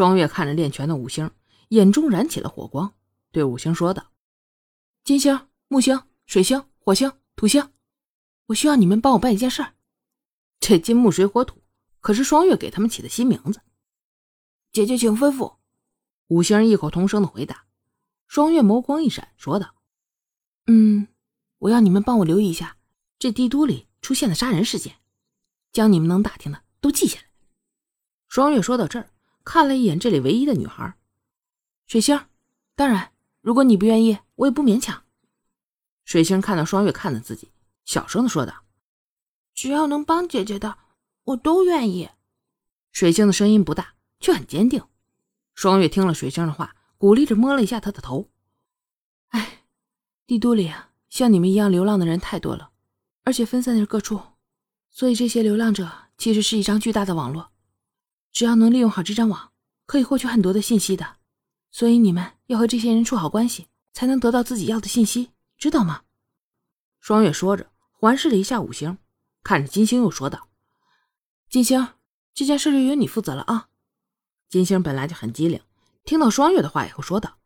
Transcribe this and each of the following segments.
双月看着练拳的五星，眼中燃起了火光，对五星说道：“金星、木星、水星、火星、土星，我需要你们帮我办一件事。这金木水火土可是双月给他们起的新名字。”姐姐，请吩咐。五星异口同声的回答。双月眸光一闪，说道：“嗯，我要你们帮我留意一下这帝都里出现的杀人事件，将你们能打听的都记下来。”双月说到这儿。看了一眼这里唯一的女孩，水星。当然，如果你不愿意，我也不勉强。水星看到双月看着自己，小声的说道：“只要能帮姐姐的，我都愿意。”水星的声音不大，却很坚定。双月听了水星的话，鼓励着摸了一下他的头。哎，帝都里啊，像你们一样流浪的人太多了，而且分散在各处，所以这些流浪者其实是一张巨大的网络。只要能利用好这张网，可以获取很多的信息的。所以你们要和这些人处好关系，才能得到自己要的信息，知道吗？双月说着，环视了一下五星，看着金星又说道：“金星，这件事就由你负责了啊。”金星本来就很机灵，听到双月的话以后，说道：“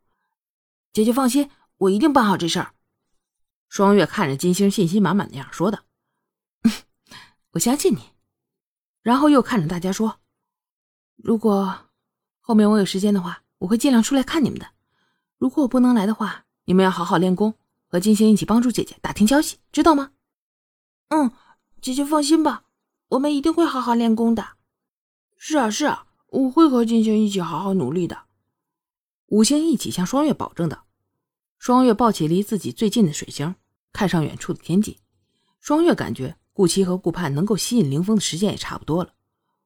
姐姐放心，我一定办好这事儿。”双月看着金星信心满满的样，说道：“我相信你。”然后又看着大家说。如果后面我有时间的话，我会尽量出来看你们的。如果我不能来的话，你们要好好练功，和金星一起帮助姐姐打听消息，知道吗？嗯，姐姐放心吧，我们一定会好好练功的。是啊，是啊，我会和金星一起好好努力的。五星一起向双月保证道。双月抱起离自己最近的水星，看上远处的天际。双月感觉顾七和顾盼能够吸引凌风的时间也差不多了。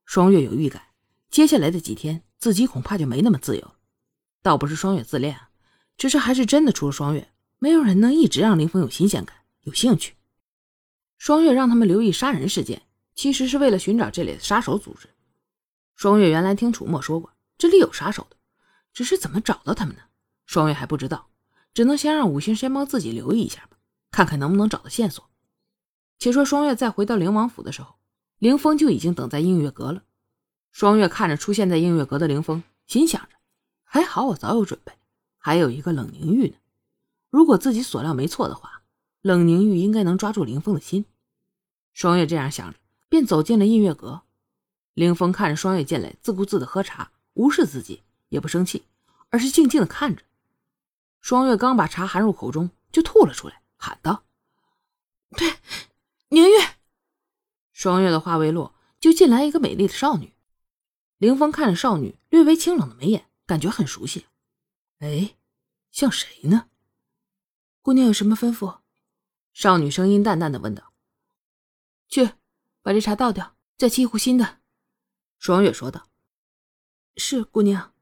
双月有预感。接下来的几天，自己恐怕就没那么自由。倒不是双月自恋，只是还是真的除了双月，没有人能一直让林峰有新鲜感、有兴趣。双月让他们留意杀人事件，其实是为了寻找这里的杀手组织。双月原来听楚墨说过，这里有杀手的，只是怎么找到他们呢？双月还不知道，只能先让五行先帮自己留意一下吧，看看能不能找到线索。且说双月再回到灵王府的时候，凌峰就已经等在映月阁了。双月看着出现在映月阁的凌风，心想着：还好我早有准备，还有一个冷凝玉呢。如果自己所料没错的话，冷凝玉应该能抓住凌风的心。双月这样想着，便走进了映月阁。凌风看着双月进来，自顾自的喝茶，无视自己，也不生气，而是静静的看着。双月刚把茶含入口中，就吐了出来，喊道：“对，凝玉！”双月的话未落，就进来一个美丽的少女。凌风看着少女略微清冷的眉眼，感觉很熟悉。哎，像谁呢？姑娘有什么吩咐？少女声音淡淡的问道。去，把这茶倒掉，再沏一壶新的。双月说道。是姑娘。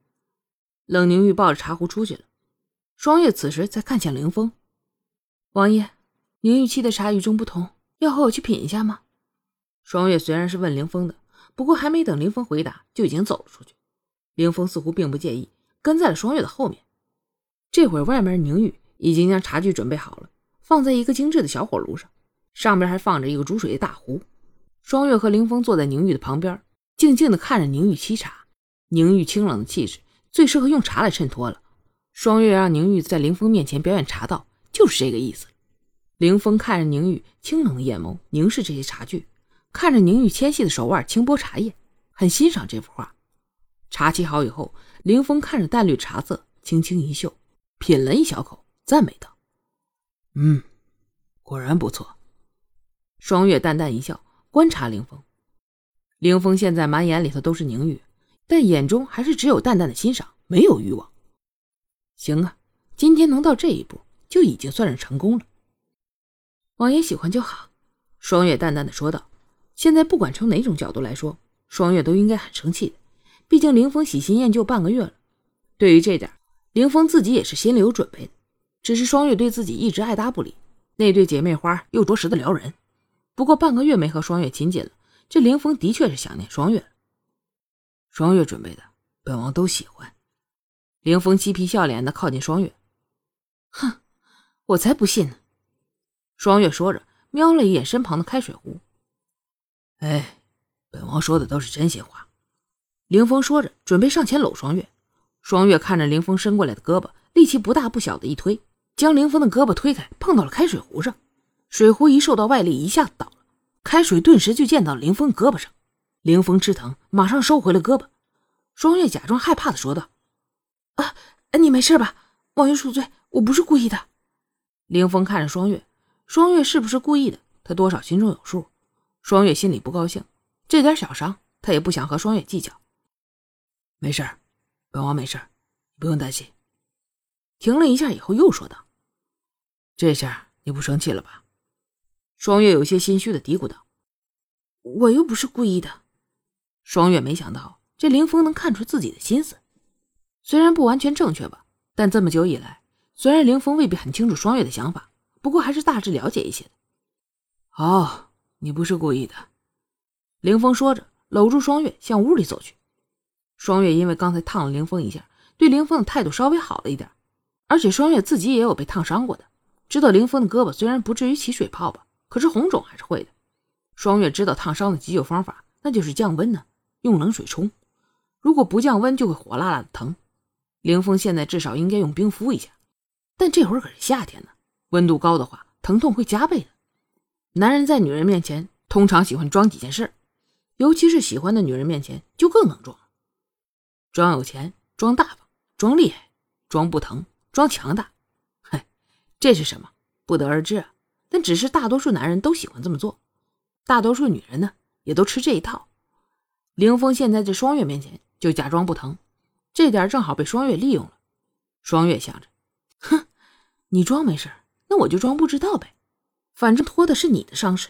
冷凝玉抱着茶壶出去了。双月此时才看向凌风。王爷，凝玉沏的茶与众不同，要和我去品一下吗？双月虽然是问凌风的。不过还没等林峰回答，就已经走了出去。林峰似乎并不介意，跟在了双月的后面。这会儿，外面宁玉已经将茶具准备好了，放在一个精致的小火炉上，上边还放着一个煮水的大壶。双月和林峰坐在宁玉的旁边，静静地看着宁玉沏茶。宁玉清冷的气质，最适合用茶来衬托了。双月让宁玉在林峰面前表演茶道，就是这个意思。林峰看着宁玉清冷的眼眸，凝视这些茶具。看着宁玉纤细的手腕轻拨茶叶，很欣赏这幅画。茶沏好以后，凌风看着淡绿茶色，轻轻一嗅，品了一小口，赞美道：“嗯，果然不错。”双月淡淡一笑，观察凌风。凌风现在满眼里头都是宁玉，但眼中还是只有淡淡的欣赏，没有欲望。行啊，今天能到这一步，就已经算是成功了。王爷喜欢就好。”双月淡淡的说道。现在不管从哪种角度来说，双月都应该很生气的。毕竟凌风喜新厌旧半个月了，对于这点，凌风自己也是心里有准备的。只是双月对自己一直爱搭不理，那对姐妹花又着实的撩人。不过半个月没和双月亲近了，这凌风的确是想念双月了。双月准备的，本王都喜欢。凌风嬉皮笑脸的靠近双月，哼，我才不信呢。双月说着，瞄了一眼身旁的开水壶。哎，本王说的都是真心话。凌风说着，准备上前搂双月。双月看着凌风伸过来的胳膊，力气不大不小的一推，将凌风的胳膊推开，碰到了开水壶上。水壶一受到外力，一下子倒了，开水顿时就溅到了凌风胳膊上。凌风吃疼，马上收回了胳膊。双月假装害怕的说道：“啊，你没事吧？王爷恕罪，我不是故意的。”凌风看着双月，双月是不是故意的？他多少心中有数。双月心里不高兴，这点小伤，他也不想和双月计较。没事，本王没事，不用担心。停了一下以后，又说道：“这下你不生气了吧？”双月有些心虚的嘀咕道：“我又不是故意的。”双月没想到这凌风能看出自己的心思，虽然不完全正确吧，但这么久以来，虽然凌风未必很清楚双月的想法，不过还是大致了解一些的。哦，你不是故意的。凌风说着，搂住双月向屋里走去。双月因为刚才烫了凌风一下，对凌风的态度稍微好了一点，而且双月自己也有被烫伤过的，知道凌风的胳膊虽然不至于起水泡吧。可是红肿还是会的。双月知道烫伤的急救方法，那就是降温呢，用冷水冲。如果不降温，就会火辣辣的疼。凌风现在至少应该用冰敷一下，但这会儿可是夏天呢，温度高的话，疼痛会加倍的。男人在女人面前通常喜欢装几件事，尤其是喜欢的女人面前就更能装：装有钱，装大方，装厉害，装不疼，装强大。嗨，这是什么？不得而知啊。但只是大多数男人都喜欢这么做，大多数女人呢也都吃这一套。凌峰现在在双月面前就假装不疼，这点正好被双月利用了。双月想着，哼，你装没事，那我就装不知道呗，反正拖的是你的伤势，